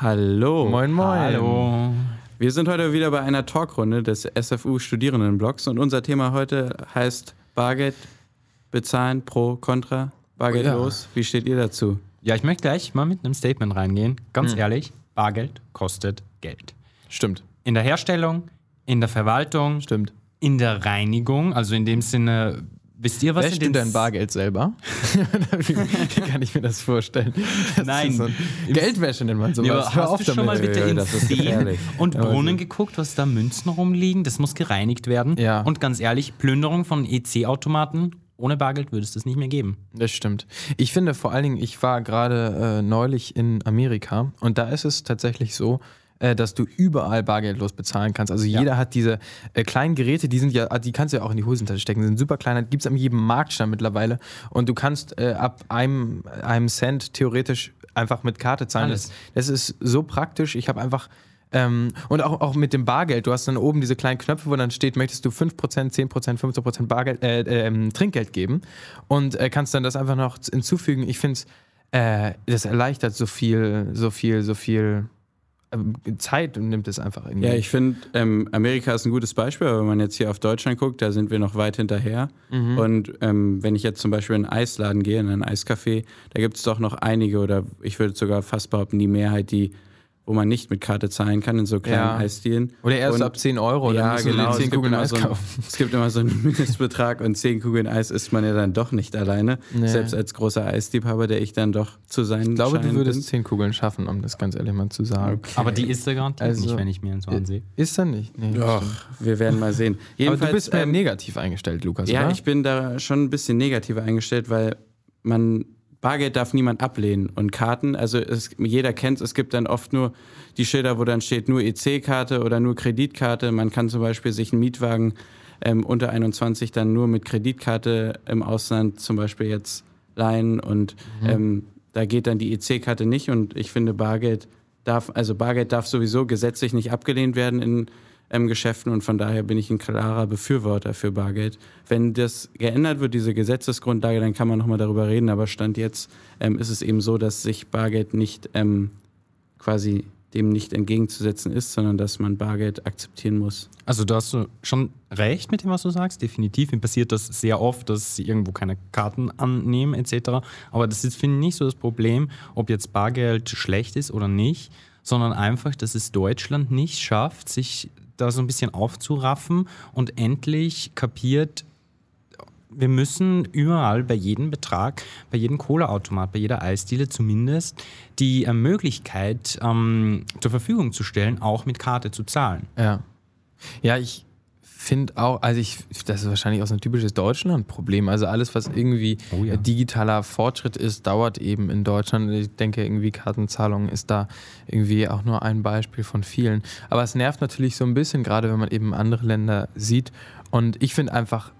Hallo. Moin, moin. Hallo. Wir sind heute wieder bei einer Talkrunde des SFU Studierendenblogs und unser Thema heute heißt Bargeld bezahlen pro Contra. Bargeld Oh ja. los. Wie steht ihr dazu? Ja, ich möchte gleich mal mit einem Statement reingehen. Ganz ehrlich, Bargeld kostet Geld. Stimmt, In der Herstellung, in der Verwaltung, stimmt. in der Reinigung, also in dem Sinne, wisst ihr, was Wäschst in du dein Bargeld selber? Wie kann ich mir das vorstellen? Das Nein. So Geldwäsche nennt man sowas. Ja, aber Hör hast du schon mal bitte in Seen und Brunnen geguckt, was da Münzen rumliegen? Das muss gereinigt werden. Ja. Und ganz ehrlich, Plünderung von EC-Automaten ohne Bargeld würde es das nicht mehr geben. Das stimmt. Ich finde vor allen Dingen, ich war gerade äh, neulich in Amerika und da ist es tatsächlich so, äh, dass du überall bargeldlos bezahlen kannst. Also jeder hat diese äh, kleinen Geräte, die sind ja, die kannst du ja auch in die Hosentasche stecken, die sind super klein, gibt es an jedem Marktstand mittlerweile und du kannst äh, ab einem, einem Cent theoretisch einfach mit Karte zahlen. Das, das ist so praktisch. Ich habe einfach ähm, und auch, auch mit dem Bargeld, du hast dann oben diese kleinen Knöpfe, wo dann steht, möchtest du 5%, 10%, 15% Bargeld, äh, äh, ähm, Trinkgeld geben und äh, kannst dann das einfach noch hinzufügen. Ich finde es, äh, das erleichtert so viel, so viel, so viel Zeit und nimmt es einfach irgendwie. Ja, ich finde, ähm, Amerika ist ein gutes Beispiel, aber wenn man jetzt hier auf Deutschland guckt, da sind wir noch weit hinterher. Mhm. Und ähm, wenn ich jetzt zum Beispiel in einen Eisladen gehe, in ein Eiscafé, da gibt es doch noch einige oder ich würde sogar fast behaupten, die Mehrheit, die wo man nicht mit Karte zahlen kann, in so kleinen Ja. Eisdielen. Oder erst Und- ab 10 Euro, dann ja, du genau. dir 10 es, gibt Kugeln immer Eis so ein, kaufen. es gibt immer so einen Mindestbetrag und 10 Kugeln Eis isst man ja dann doch nicht alleine. Nee. Selbst als großer Eisliebhaber, der ich dann doch zu sein Ich glaube, du würdest bin. 10 Kugeln schaffen, um das ganz ehrlich mal zu sagen. Aber die ist er garantiert Also- nicht, wenn ich mir so ansehe. Ist er nicht? Nee. Doch, wir werden mal sehen. Aber Jedenfalls, du bist mehr ähm, negativ eingestellt, Lukas, Ja, oder? ich bin da schon ein bisschen negativer eingestellt, weil man Bargeld darf niemand ablehnen und Karten, also es, jeder kennt es, gibt dann oft nur die Schilder, wo dann steht nur EC-Karte oder nur Kreditkarte. Man kann zum Beispiel sich einen Mietwagen ähm, unter 21 dann nur mit Kreditkarte im Ausland zum Beispiel jetzt leihen und ähm, da geht dann die EC-Karte nicht und ich finde Bargeld darf, also Bargeld darf sowieso gesetzlich nicht abgelehnt werden in ähm, Geschäften und von daher bin ich ein klarer Befürworter für Bargeld. Wenn das geändert wird, diese Gesetzesgrundlage, dann kann man nochmal darüber reden, aber Stand jetzt ähm, ist es eben so, dass sich Bargeld nicht ähm, quasi dem nicht entgegenzusetzen ist, sondern dass man Bargeld akzeptieren muss. Also da hast du schon recht mit dem, was du sagst. Definitiv. Mir passiert das sehr oft, dass sie irgendwo keine Karten annehmen etc. Aber das ist, finde ich, nicht so das Problem, ob jetzt Bargeld schlecht ist oder nicht, sondern einfach, dass es Deutschland nicht schafft, sich da so ein bisschen aufzuraffen und endlich kapiert, wir müssen überall bei jedem Betrag, bei jedem Cola-Automat, bei jeder Eisdiele zumindest die äh, Möglichkeit ähm, zur Verfügung zu stellen, auch mit Karte zu zahlen. Ja. Ja, ich finde auch, also ich, das ist wahrscheinlich auch so ein typisches Deutschland-Problem. Also alles, was irgendwie Oh ja. digitaler Fortschritt ist, dauert eben in Deutschland. Ich denke, irgendwie Kartenzahlung ist da irgendwie auch nur ein Beispiel von vielen. Aber es nervt natürlich so ein bisschen, gerade wenn man eben andere Länder sieht. Und ich finde einfach,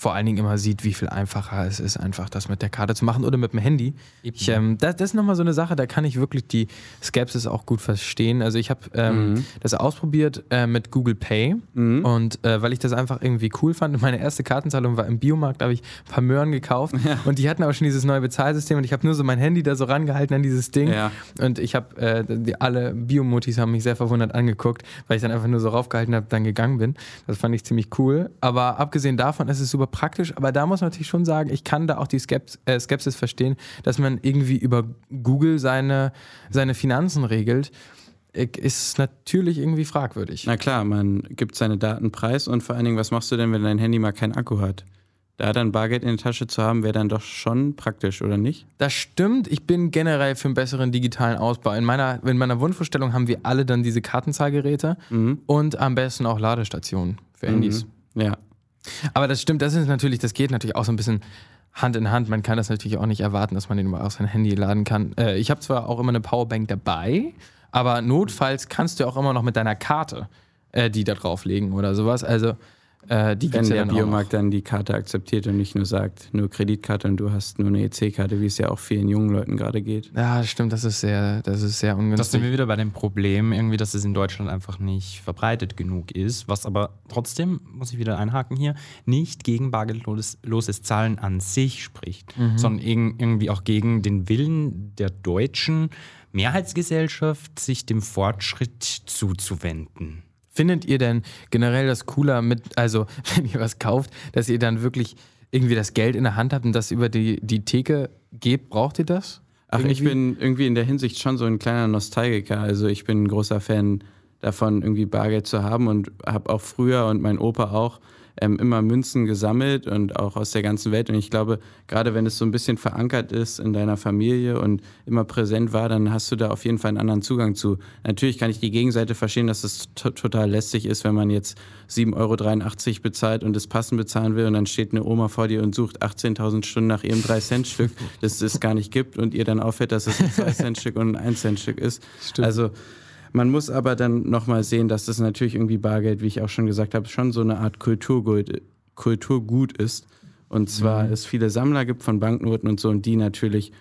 vor allen Dingen immer sieht, wie viel einfacher es ist, einfach das mit der Karte zu machen oder mit dem Handy. Ich, ähm, das, das ist nochmal so eine Sache, da kann ich wirklich die Skepsis auch gut verstehen. Also ich habe ähm, das ausprobiert äh, mit Google Pay und äh, weil ich das einfach irgendwie cool fand. Meine erste Kartenzahlung war im Biomarkt, da habe ich ein paar Möhren gekauft und die hatten auch schon dieses neue Bezahlsystem und ich habe nur so mein Handy da so rangehalten an dieses Ding Ja. und ich habe, äh, die, alle Biomotis haben mich sehr verwundert angeguckt, weil ich dann einfach nur so raufgehalten habe, dann gegangen bin. Das fand ich ziemlich cool. Aber abgesehen davon ist es super praktisch. Aber da muss man natürlich schon sagen, ich kann da auch die Skeps äh, Skepsis verstehen, dass man irgendwie über Google seine, seine Finanzen regelt. äh, Ist natürlich irgendwie fragwürdig. Na klar, man gibt seine Daten preis und vor allen Dingen, was machst du denn, wenn dein Handy mal keinen Akku hat? Da dann Bargeld in der Tasche zu haben, wäre dann doch schon praktisch, oder nicht? Das stimmt. Ich bin generell für einen besseren digitalen Ausbau. In meiner, in meiner Wunschvorstellung haben wir alle dann diese Kartenzahlgeräte und am besten auch Ladestationen für Handys. Ja. Aber das stimmt, das ist natürlich, das geht natürlich auch so ein bisschen Hand in Hand. Man kann das natürlich auch nicht erwarten, dass man den über auch sein Handy laden kann. Äh, ich habe zwar auch immer eine Powerbank dabei, aber notfalls kannst du auch immer noch mit deiner Karte äh, die da drauflegen oder sowas. Also äh, die Wenn ja der noch. Biomarkt dann die Karte akzeptiert und nicht nur sagt, nur Kreditkarte und du hast nur eine EC-Karte, wie es ja auch vielen jungen Leuten gerade geht. Ja, stimmt, das ist sehr, das ist sehr ungünstig. Das sind wir wieder bei dem Problem, irgendwie, dass es in Deutschland einfach nicht verbreitet genug ist, was aber trotzdem, muss ich wieder einhaken hier, nicht gegen bargeldloses loses Zahlen an sich spricht, sondern irg- irgendwie auch gegen den Willen der Deutschen, Mehrheitsgesellschaft sich dem Fortschritt zuzuwenden. Findet ihr denn generell das cooler mit, also wenn ihr was kauft, dass ihr dann wirklich irgendwie das Geld in der Hand habt und das über die, die Theke gebt? Braucht ihr das? Ach, irgendwie? ich bin irgendwie in der Hinsicht schon so ein kleiner Nostalgiker. Also ich bin ein großer Fan davon, irgendwie Bargeld zu haben und habe auch früher und mein Opa auch ähm, immer Münzen gesammelt und auch aus der ganzen Welt. Und ich glaube, gerade wenn es so ein bisschen verankert ist in deiner Familie und immer präsent war, dann hast du da auf jeden Fall einen anderen Zugang zu. Natürlich kann ich die Gegenseite verstehen, dass es total lästig ist, wenn man jetzt 7,83 Euro bezahlt und das Passen bezahlen will und dann steht eine Oma vor dir und sucht 18.000 Stunden nach ihrem 3-Cent-Stück, das es gar nicht gibt und ihr dann auffällt, dass es ein 2-Cent-Stück und ein 1-Cent-Stück ist. Stimmt. Also man muss aber dann nochmal sehen, dass das natürlich irgendwie Bargeld, wie ich auch schon gesagt habe, schon so eine Art Kulturgut, Kulturgut ist. Und zwar mhm. es viele Sammler gibt von Banknoten und so und die natürlich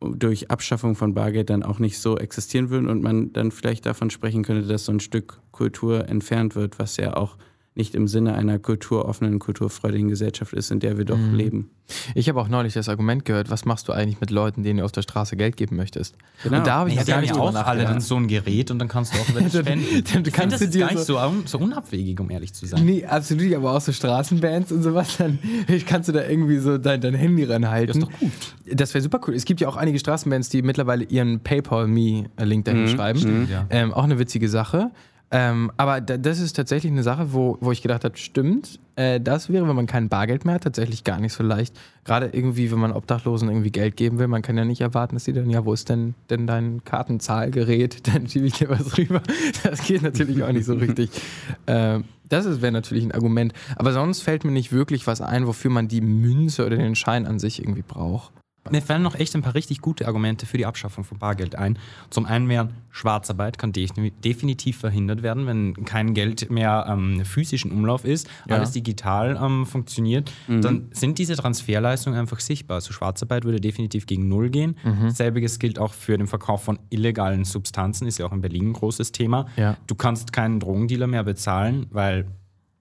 durch Abschaffung von Bargeld dann auch nicht so existieren würden und man dann vielleicht davon sprechen könnte, dass so ein Stück Kultur entfernt wird, was ja auch nicht im Sinne einer kulturoffenen, kulturfreudigen Gesellschaft ist, in der wir doch mhm. leben. Ich habe auch neulich das Argument gehört, was machst du eigentlich mit Leuten, denen du auf der Straße Geld geben möchtest? Genau. Und da habe ich ja, gar nicht auch alle dann so ein Gerät und dann kannst du auch wieder spenden. dann, du kannst das dir gar nicht so, so, unabwegig, um ehrlich zu sein. Nee, absolut nicht, aber auch so Straßenbands und sowas, dann kannst du da irgendwie so dein, dein Handy ranhalten. Das ist doch gut. Das wäre super cool. Es gibt ja auch einige Straßenbands, die mittlerweile ihren PayPal-Me-Link dahin mhm. schreiben. Mhm. Ähm, auch eine witzige Sache. Ähm, aber das ist tatsächlich eine Sache, wo, wo ich gedacht habe, stimmt, äh, das wäre, wenn man kein Bargeld mehr hat, tatsächlich gar nicht so leicht. Gerade irgendwie, wenn man Obdachlosen irgendwie Geld geben will, man kann ja nicht erwarten, dass sie dann, ja, wo ist denn, denn dein Kartenzahlgerät? Dann schiebe ich dir was rüber. Das geht natürlich auch nicht so richtig. Äh, das wäre natürlich ein Argument. Aber sonst fällt mir nicht wirklich was ein, wofür man die Münze oder den Schein an sich irgendwie braucht. Mir fallen noch echt ein paar richtig gute Argumente für die Abschaffung von Bargeld ein. Zum einen wäre Schwarzarbeit kann definitiv verhindert werden, wenn kein Geld mehr ähm, physisch in Umlauf ist, ja. alles digital ähm, funktioniert, mhm. dann sind diese Transferleistungen einfach sichtbar. Also Schwarzarbeit würde definitiv gegen Null gehen. Mhm. Selbiges gilt auch für den Verkauf von illegalen Substanzen, ist ja auch in Berlin ein großes Thema. Ja. Du kannst keinen Drogendealer mehr bezahlen, weil,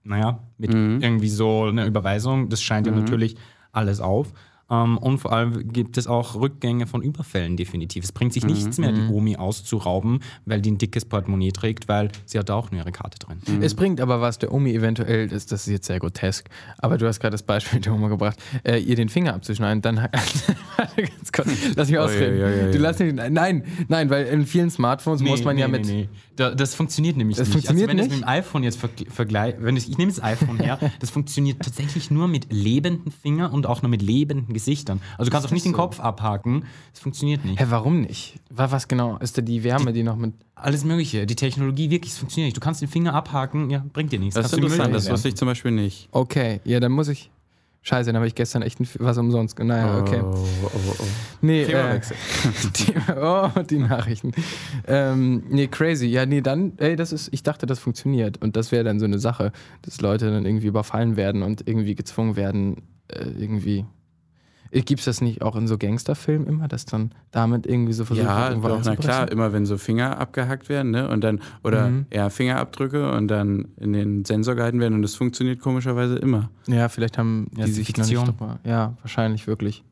naja, mit mhm. irgendwie so einer Überweisung, das scheint ja mhm. natürlich alles auf. Ähm, und vor allem gibt es auch Rückgänge von Überfällen definitiv. Es bringt sich mhm. nichts mehr, die mhm. Omi auszurauben, weil die ein dickes Portemonnaie trägt, weil sie hat da auch nur ihre Karte drin. Mhm. Es bringt aber was der Omi eventuell, das, das ist jetzt sehr grotesk, aber du hast gerade das Beispiel der Oma gebracht, äh, ihr den Finger abzuschneiden, dann ganz kurz, lass mich ausreden. Oh, ja, ja, ja, du lass mich, nein, nein, weil in vielen Smartphones nee, muss man nee, ja mit. Nee, da, das funktioniert nämlich das nicht. Funktioniert also wenn nicht? das mit dem iPhone jetzt vergleiche, wenn ich, ich nehme das iPhone her, das funktioniert tatsächlich nur mit lebenden Fingern und auch nur mit lebenden Gesichtern. Also du kannst auch nicht so? den Kopf abhaken. Das funktioniert nicht. Hä, warum nicht? Was genau? Ist da die Wärme, die, die noch mit. Alles Mögliche. Die Technologie wirklich, es funktioniert nicht. Du kannst den Finger abhaken, ja, bringt dir nichts. Das ist interessant, das wusste ich zum Beispiel nicht. Okay, ja, dann muss ich. Scheiße, dann habe ich gestern echt was umsonst. Naja, okay. Oh, oh, oh. Nee, äh, die, oh, die Nachrichten. Ähm, nee, crazy. Ja, nee, dann, ey, das ist, ich dachte, das funktioniert. Und das wäre dann so eine Sache, dass Leute dann irgendwie überfallen werden und irgendwie gezwungen werden, äh, irgendwie äh, Gibt es das nicht auch in so Gangsterfilmen immer, dass dann damit irgendwie so versucht ja, wird, Ja, na klar, immer wenn so Finger abgehackt werden, ne? Und dann, oder mhm. ja, Fingerabdrücke und dann in den Sensor gehalten werden und das funktioniert komischerweise immer. Ja, vielleicht haben ja, die sich Fiktion. noch nicht. Ja, wahrscheinlich wirklich.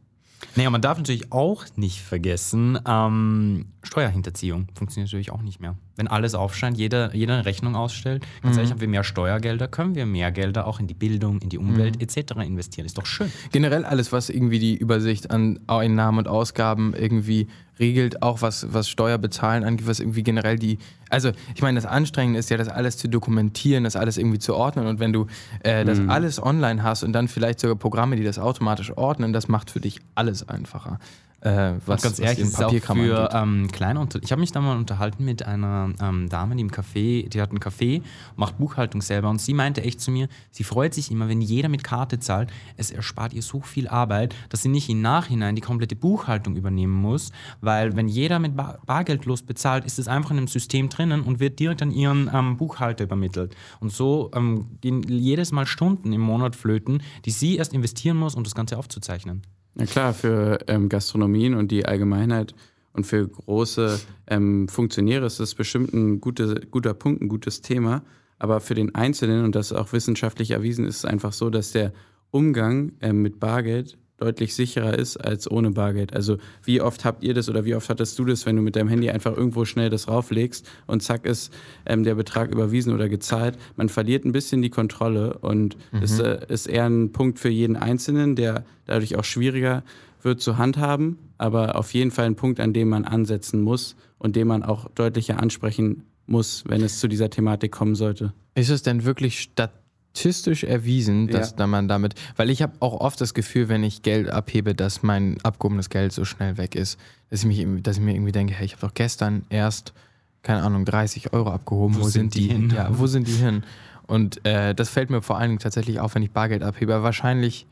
Naja, man darf natürlich auch nicht vergessen, ähm, Steuerhinterziehung funktioniert natürlich auch nicht mehr. Wenn alles aufscheint, jeder, jeder eine Rechnung ausstellt, ganz mhm. ehrlich, haben wir mehr Steuergelder, können wir mehr Gelder auch in die Bildung, in die Umwelt mhm. etc. investieren. Ist doch schön. Generell alles, was irgendwie die Übersicht an Einnahmen und Ausgaben irgendwie regelt, auch was, was Steuerbezahlen angeht, was irgendwie generell die. Also, ich meine, das Anstrengende ist ja, das alles zu dokumentieren, das alles irgendwie zu ordnen. Und wenn du äh, das mhm. alles online hast und dann vielleicht sogar Programme, die das automatisch ordnen, das macht für dich alles einfacher. Äh, was, ganz ehrlich, was ist auch für ähm, kleine Unter Ich habe mich da mal unterhalten mit einer ähm, Dame, die im Café, die hat ein Café, macht Buchhaltung selber und sie meinte echt zu mir, sie freut sich immer, wenn jeder mit Karte zahlt. Es erspart ihr so viel Arbeit, dass sie nicht im Nachhinein die komplette Buchhaltung übernehmen muss, weil wenn jeder mit Bar Bargeldlos bezahlt, ist es einfach in einem System drinnen und wird direkt an ihren ähm, Buchhalter übermittelt. Und so ähm, gehen jedes Mal Stunden im Monat flöten, die sie erst investieren muss, um das Ganze aufzuzeichnen. Na klar, für ähm, Gastronomien und die Allgemeinheit und für große ähm, Funktionäre ist das bestimmt ein gute, guter Punkt, ein gutes Thema. Aber für den Einzelnen, und das auch wissenschaftlich erwiesen, ist es einfach so, dass der Umgang ähm, mit Bargeld deutlich sicherer ist als ohne Bargeld. Also wie oft habt ihr das oder wie oft hattest du das, wenn du mit deinem Handy einfach irgendwo schnell das rauflegst und zack ist ähm, der Betrag überwiesen oder gezahlt. Man verliert ein bisschen die Kontrolle und mhm. ist, äh, ist eher ein Punkt für jeden Einzelnen, der dadurch auch schwieriger wird zu handhaben, aber auf jeden Fall ein Punkt, an dem man ansetzen muss und den man auch deutlicher ansprechen muss, wenn es zu dieser Thematik kommen sollte. Ist es denn wirklich statt statistisch erwiesen, dass ja. man damit, weil ich habe auch oft das Gefühl, wenn ich Geld abhebe, dass mein abgehobenes Geld so schnell weg ist, dass ich, mich, dass ich mir irgendwie denke, hey, ich habe doch gestern erst, keine Ahnung, 30 Euro abgehoben, wo, wo sind, die hin? Ja, wo sind die hin? Und äh, das fällt mir vor allen Dingen tatsächlich auf, wenn ich Bargeld abhebe. Wahrscheinlich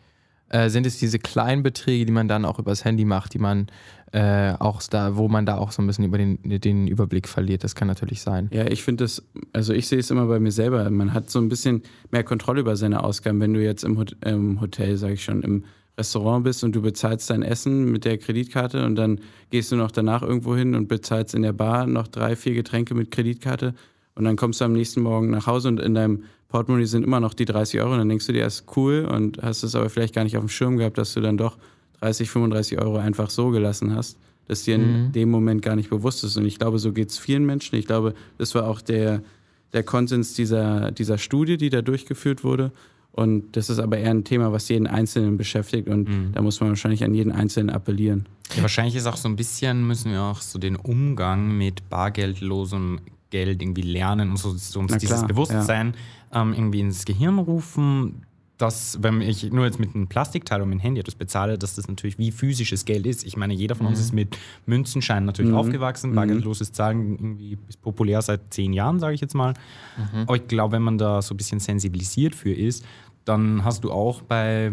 äh, sind es diese kleinen Beträge, die man dann auch übers Handy macht, die man äh, auch da, wo man da auch so ein bisschen über den, den Überblick verliert. Das kann natürlich sein. Ja, ich finde das, also ich sehe es immer bei mir selber. Man hat so ein bisschen mehr Kontrolle über seine Ausgaben, wenn du jetzt im, im Hotel, sage ich schon, im Restaurant bist und du bezahlst dein Essen mit der Kreditkarte und dann gehst du noch danach irgendwo hin und bezahlst in der Bar noch drei, vier Getränke mit Kreditkarte und dann kommst du am nächsten Morgen nach Hause und in deinem Portemonnaie sind immer noch die 30 Euro und dann denkst du dir, das ist cool und hast es aber vielleicht gar nicht auf dem Schirm gehabt, dass du dann doch 30, 35 Euro einfach so gelassen hast, dass dir in mhm. dem Moment gar nicht bewusst ist. Und ich glaube, so geht es vielen Menschen. Ich glaube, das war auch der, der Konsens dieser, dieser Studie, die da durchgeführt wurde. Und das ist aber eher ein Thema, was jeden Einzelnen beschäftigt und mhm. da muss man wahrscheinlich an jeden Einzelnen appellieren. Ja, wahrscheinlich ist auch so ein bisschen, müssen wir auch so den Umgang mit bargeldlosem Geld irgendwie lernen und so, so uns dieses Bewusstsein ja. ähm, irgendwie ins Gehirn rufen dass, wenn ich nur jetzt mit einem Plastikteil und mit dem Handy etwas bezahle, dass das natürlich wie physisches Geld ist. Ich meine, jeder von uns mhm. ist mit Münzenscheinen natürlich mhm. aufgewachsen. Mhm. Bargeldloses Zahlen irgendwie ist populär seit zehn Jahren, sage ich jetzt mal. Mhm. Aber ich glaube, wenn man da so ein bisschen sensibilisiert für ist, dann hast du auch bei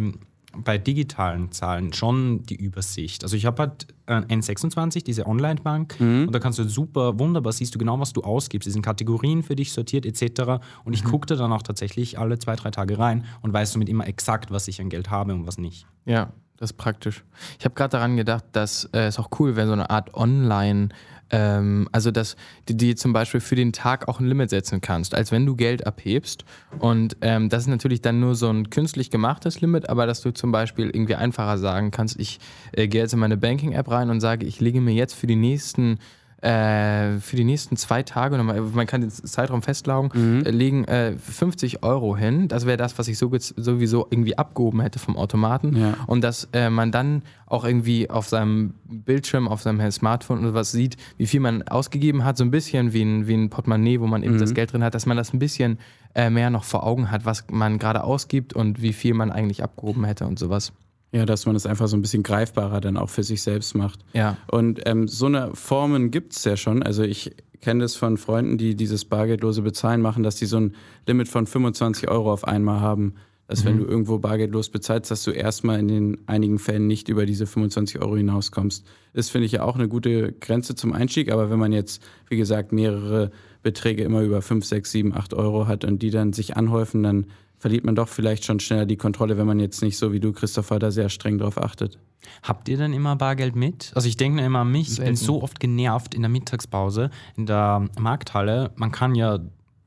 bei digitalen Zahlen schon die Übersicht. Also ich habe halt N26, diese Online-Bank, mhm. und da kannst du super, wunderbar, siehst du genau, was du ausgibst. Es sind Kategorien für dich sortiert etc. Und ich mhm. gucke da dann auch tatsächlich alle zwei, drei Tage rein und weiß somit immer exakt, was ich an Geld habe und was nicht. Ja, das ist praktisch. Ich habe gerade daran gedacht, dass äh, es auch cool wäre, so eine Art Online- ähm, also, dass du dir zum Beispiel für den Tag auch ein Limit setzen kannst, als wenn du Geld abhebst. Und ähm, das ist natürlich dann nur so ein künstlich gemachtes Limit, aber dass du zum Beispiel irgendwie einfacher sagen kannst, ich äh, gehe jetzt in meine Banking-App rein und sage, ich lege mir jetzt für die nächsten äh, für die nächsten zwei Tage, man kann den Zeitraum festlegen, mhm. äh, legen äh, 50 Euro hin. Das wäre das, was ich so, sowieso irgendwie abgehoben hätte vom Automaten. Ja. Und dass äh, man dann auch irgendwie auf seinem Bildschirm, auf seinem Smartphone oder was sieht, wie viel man ausgegeben hat, so ein bisschen wie ein, wie ein Portemonnaie, wo man eben mhm. das Geld drin hat, dass man das ein bisschen äh, mehr noch vor Augen hat, was man gerade ausgibt und wie viel man eigentlich abgehoben hätte und sowas. Ja, dass man es das einfach so ein bisschen greifbarer dann auch für sich selbst macht. Ja. Und ähm, so eine Formen gibt es ja schon. Also ich kenne das von Freunden, die dieses bargeldlose Bezahlen machen, dass die so ein Limit von 25 Euro auf einmal haben. Dass mhm. wenn du irgendwo bargeldlos bezahlst, dass du erstmal in den einigen Fällen nicht über diese 25 Euro hinauskommst. Das finde ich ja auch eine gute Grenze zum Einstieg. Aber wenn man jetzt, wie gesagt, mehrere Beträge immer über 5, 6, 7, 8 Euro hat und die dann sich anhäufen, dann verliert man doch vielleicht schon schneller die Kontrolle, wenn man jetzt nicht so wie du, Christopher, da sehr streng drauf achtet. Habt ihr denn immer Bargeld mit? Also ich denke immer an mich, ich bin so oft genervt in der Mittagspause, in der Markthalle. Man kann ja,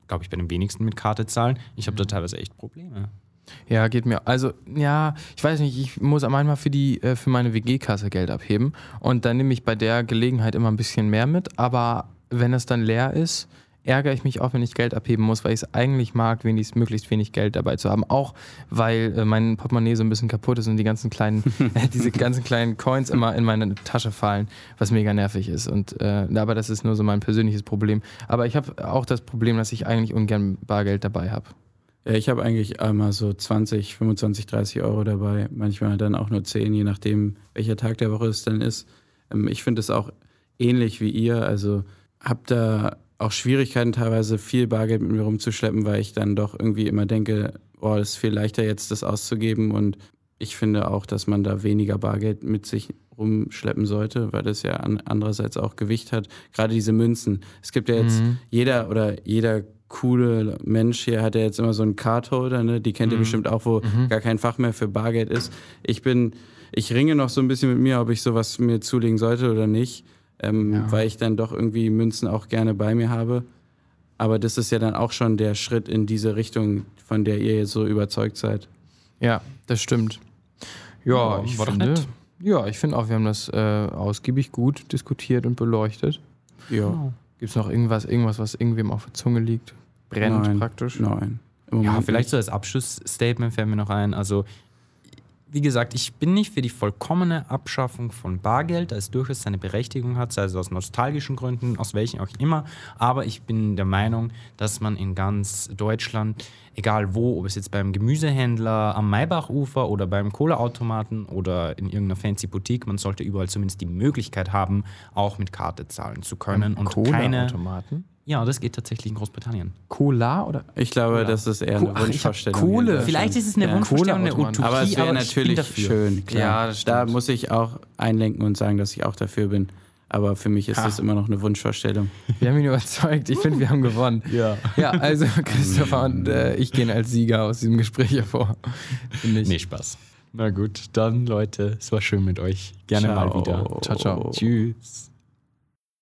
glaube ich, bei den wenigsten mit Karte zahlen. Ich habe da teilweise echt Probleme. Ja, geht mir. Also, ja, ich weiß nicht, ich muss einmal für die, äh, für meine WG-Kasse Geld abheben. Und dann nehme ich bei der Gelegenheit immer ein bisschen mehr mit. Aber wenn es dann leer ist, ärgere ich mich auch, wenn ich Geld abheben muss, weil ich es eigentlich mag, wenigstens möglichst wenig Geld dabei zu haben. Auch weil äh, mein Portemonnaie so ein bisschen kaputt ist und die ganzen kleinen, äh, diese ganzen kleinen Coins immer in meine Tasche fallen, was mega nervig ist. Und äh, aber das ist nur so mein persönliches Problem. Aber ich habe auch das Problem, dass ich eigentlich ungern Bargeld dabei habe. Ja, ich habe eigentlich einmal so 20, 25, 30 Euro dabei. Manchmal dann auch nur 10, je nachdem, welcher Tag der Woche es dann ist. Ähm, ich finde es auch ähnlich wie ihr. Also habe da auch Schwierigkeiten, teilweise viel Bargeld mit mir rumzuschleppen, weil ich dann doch irgendwie immer denke, boah, es ist viel leichter jetzt, das auszugeben. Und ich finde auch, dass man da weniger Bargeld mit sich rumschleppen sollte, weil das ja andererseits auch Gewicht hat. Gerade diese Münzen. Es gibt ja jetzt mhm. jeder oder jeder coole Mensch hier hat ja jetzt immer so einen Cardholder, ne? Die kennt mhm. ihr bestimmt auch, wo mhm. gar kein Fach mehr für Bargeld ist. Ich bin, ich ringe noch so ein bisschen mit mir, ob ich sowas mir zulegen sollte oder nicht ähm, ja. weil ich dann doch irgendwie Münzen auch gerne bei mir habe. Aber das ist ja dann auch schon der Schritt in diese Richtung, von der ihr jetzt so überzeugt seid. Ja, das stimmt. Ja, Ja, ich war doch finde, nett. ja, ich finde auch, wir haben das äh, ausgiebig gut diskutiert und beleuchtet. Ja. Gibt es noch irgendwas, irgendwas, was irgendwem auf der Zunge liegt? Brennt Nein. praktisch. Nein. Ja, vielleicht so als Abschlussstatement fällt mir noch ein. Also, wie gesagt, ich bin nicht für die vollkommene Abschaffung von Bargeld, da es durchaus seine Berechtigung hat, sei es aus nostalgischen Gründen, aus welchen auch immer. Aber ich bin der Meinung, dass man in ganz Deutschland, egal wo, ob es jetzt beim Gemüsehändler am Maybachufer oder beim Kohleautomaten oder in irgendeiner fancy Boutique, man sollte überall zumindest die Möglichkeit haben, auch mit Karte zahlen zu können und keine. Cola-Automaten? Ja, das geht tatsächlich in Großbritannien. Cola oder? Ich glaube, das ist eher eine Ach, Wunschvorstellung. Kohle. Vielleicht ist es eine Ja. Wunschvorstellung, eine. Utopie, Aber es wäre ich bin natürlich dafür. schön, klar. Ja, das da muss ich auch einlenken und sagen, dass ich auch dafür bin. Aber für mich ist Ha. das immer noch eine Wunschvorstellung. Wir haben ihn überzeugt. Ich finde, wir haben gewonnen. Ja. Ja, also Christopher und äh, ich gehen als Sieger aus diesem Gespräch hervor. Finde ich. Nee, Spaß. Na gut, dann Leute, es war schön mit euch. Gerne mal Ciao. wieder. Ciao, ciao. Tschüss.